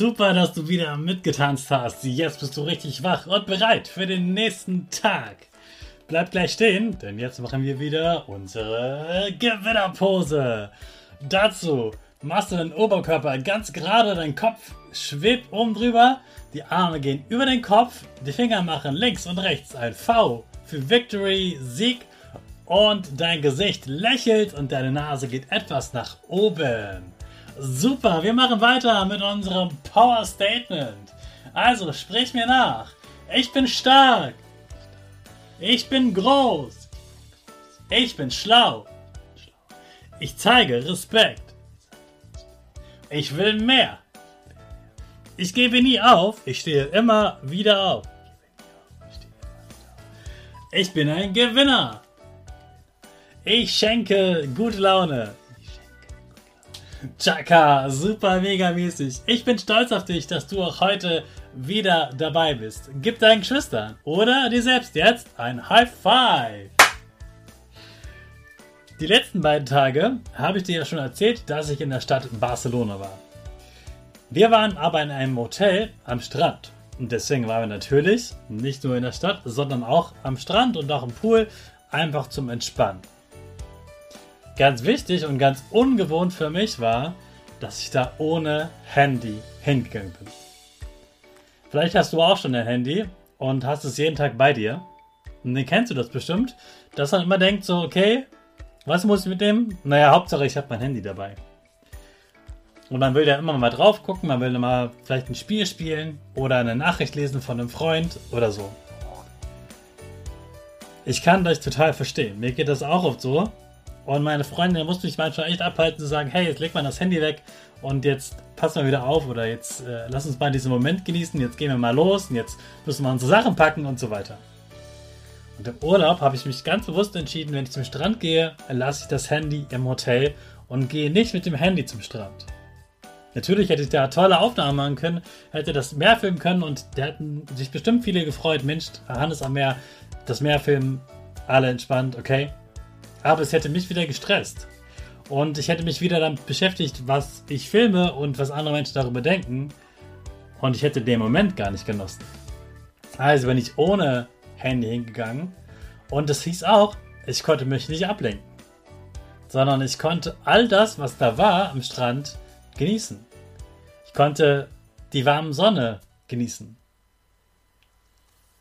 Super, dass du wieder mitgetanzt hast. Jetzt bist du richtig wach und bereit für den nächsten Tag. Bleib gleich stehen, denn jetzt machen wir wieder unsere Gewinnerpose. Dazu machst du den Oberkörper ganz gerade, dein Kopf schwebt oben drüber, die Arme gehen über den Kopf, die Finger machen links und rechts ein V für Victory, Sieg und dein Gesicht lächelt und deine Nase geht etwas nach oben. Super, wir machen weiter mit unserem Power Statement. Also, sprich mir nach. Ich bin stark. Ich bin groß. Ich bin schlau. Ich zeige Respekt. Ich will mehr. Ich gebe nie auf. Ich stehe immer wieder auf. Ich bin ein Gewinner. Ich schenke gute Laune. Chaka, super mega mäßig. Ich bin stolz auf dich, dass du auch heute wieder dabei bist. Gib deinen Geschwistern oder dir selbst jetzt ein High Five. Die letzten beiden Tage habe ich dir ja schon erzählt, dass ich in der Stadt Barcelona war. Wir waren aber in einem Hotel am Strand. Und deswegen waren wir natürlich nicht nur in der Stadt, sondern auch am Strand und auch im Pool, einfach zum Entspannen. Ganz wichtig und ganz ungewohnt für mich war, dass ich da ohne Handy hingegangen bin. Vielleicht hast du auch schon ein Handy und hast es jeden Tag bei dir. Und dann kennst du das bestimmt, dass man immer denkt so, okay, was muss ich mit dem? Naja, Hauptsache ich habe mein Handy dabei. Und man will ja immer mal drauf gucken, man will mal vielleicht ein Spiel spielen oder eine Nachricht lesen von einem Freund oder so. Ich kann das total verstehen. Mir geht das auch oft so, und meine Freundin musste mich manchmal echt abhalten zu sagen, hey, jetzt leg mal das Handy weg und jetzt pass mal wieder auf oder jetzt äh, lass uns mal diesen Moment genießen, jetzt gehen wir mal los und jetzt müssen wir unsere Sachen packen und so weiter. Und im Urlaub habe ich mich ganz bewusst entschieden, wenn ich zum Strand gehe, lasse ich das Handy im Hotel und gehe nicht mit dem Handy zum Strand. Natürlich hätte ich da tolle Aufnahmen machen können, hätte das Meer filmen können und da hätten sich bestimmt viele gefreut, Mensch, Hannes am Meer, das Meer filmen, alle entspannt, okay. Aber es hätte mich wieder gestresst. Und ich hätte mich wieder damit beschäftigt, was ich filme und was andere Menschen darüber denken. Und ich hätte den Moment gar nicht genossen. Also bin ich ohne Handy hingegangen. Und das hieß auch, ich konnte mich nicht ablenken. Sondern ich konnte all das, was da war am Strand, genießen. Ich konnte die warme Sonne genießen.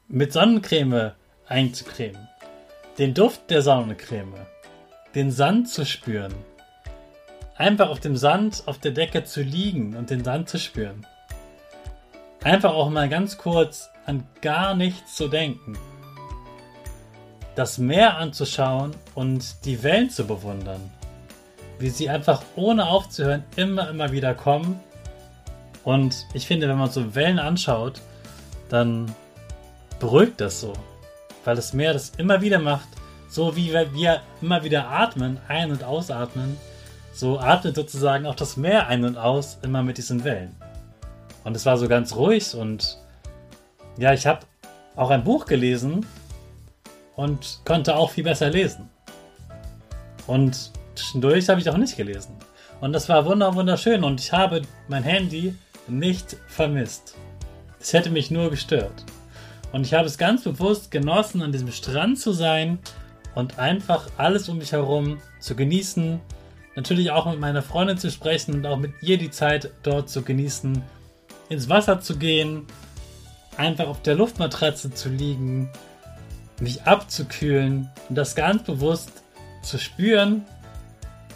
Mit Sonnencreme einzucremen den Duft der Sonnencreme, den Sand zu spüren. Einfach auf dem Sand auf der Decke zu liegen und den Sand zu spüren. Einfach auch mal ganz kurz an gar nichts zu denken. Das Meer anzuschauen und die Wellen zu bewundern. Wie sie einfach ohne aufzuhören immer, immer wieder kommen. Und ich finde, wenn man so Wellen anschaut, dann beruhigt das so weil das Meer das immer wieder macht, so wie wir immer wieder atmen, ein- und ausatmen, so atmet sozusagen auch das Meer ein und aus immer mit diesen Wellen. Und es war so ganz ruhig und ja, ich habe auch ein Buch gelesen und konnte auch viel besser lesen. Und zwischendurch habe ich auch nicht gelesen. Und das war wunderschön und ich habe mein Handy nicht vermisst. Es hätte mich nur gestört. Und ich habe es ganz bewusst genossen, an diesem Strand zu sein und einfach alles um mich herum zu genießen. Natürlich auch mit meiner Freundin zu sprechen und auch mit ihr die Zeit dort zu genießen. Ins Wasser zu gehen, einfach auf der Luftmatratze zu liegen, mich abzukühlen und das ganz bewusst zu spüren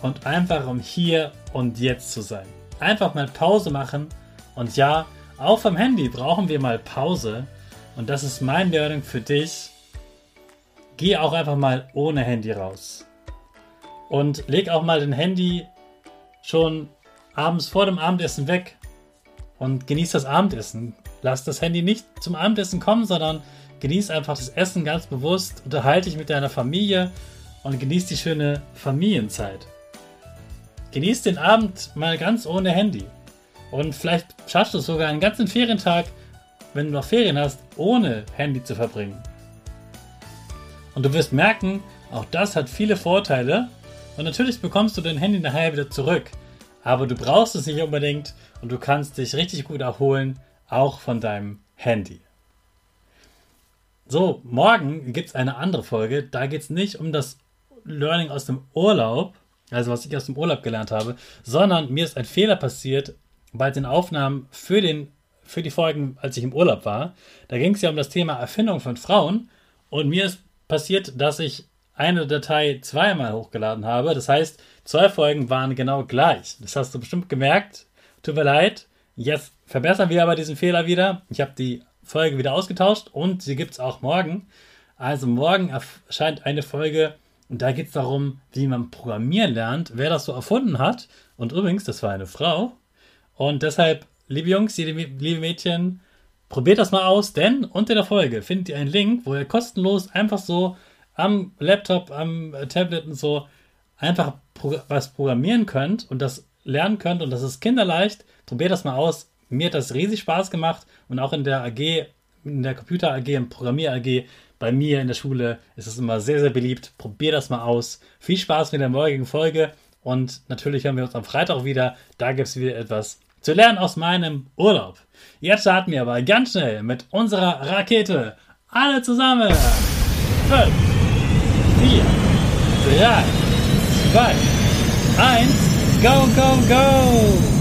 und einfach um hier und jetzt zu sein. Einfach mal Pause machen und ja, auch vom Handy brauchen wir mal Pause und das ist mein Learning für dich. Geh auch einfach mal ohne Handy raus. Und leg auch mal dein Handy schon abends vor dem Abendessen weg und genieß das Abendessen. Lass das Handy nicht zum Abendessen kommen, sondern genieß einfach das Essen ganz bewusst, unterhalte dich mit deiner Familie und genieß die schöne Familienzeit. Genieß den Abend mal ganz ohne Handy. Und vielleicht schaffst du es sogar einen ganzen Ferientag wenn du noch Ferien hast, ohne Handy zu verbringen. Und du wirst merken, auch das hat viele Vorteile. Und natürlich bekommst du dein Handy nachher wieder zurück. Aber du brauchst es nicht unbedingt und du kannst dich richtig gut erholen, auch von deinem Handy. So, morgen gibt es eine andere Folge. Da geht es nicht um das Learning aus dem Urlaub, also was ich aus dem Urlaub gelernt habe, sondern mir ist ein Fehler passiert bei den Aufnahmen für den für die Folgen, als ich im Urlaub war. Da ging es ja um das Thema Erfindung von Frauen. Und mir ist passiert, dass ich eine Datei zweimal hochgeladen habe. Das heißt, zwei Folgen waren genau gleich. Das hast du bestimmt gemerkt. Tut mir leid. Jetzt verbessern wir aber diesen Fehler wieder. Ich habe die Folge wieder ausgetauscht und sie gibt es auch morgen. Also morgen erscheint eine Folge und da geht es darum, wie man Programmieren lernt, wer das so erfunden hat. Und übrigens, das war eine Frau. Und deshalb liebe Jungs, liebe Mädchen, probiert das mal aus, denn unter der Folge findet ihr einen Link, wo ihr kostenlos einfach so am Laptop, am Tablet und so einfach was programmieren könnt und das lernen könnt und das ist kinderleicht. Probiert das mal aus. Mir hat das riesig Spaß gemacht und auch in der AG, in der Computer AG, im Programmier AG, bei mir in der Schule ist es immer sehr, sehr beliebt. Probiert das mal aus. Viel Spaß mit der morgigen Folge und natürlich hören wir uns am Freitag wieder. Da gibt es wieder etwas zu lernen aus meinem Urlaub. Jetzt starten wir aber ganz schnell mit unserer Rakete. Alle zusammen. 5, 4, 3, 2, 1, go, go, go!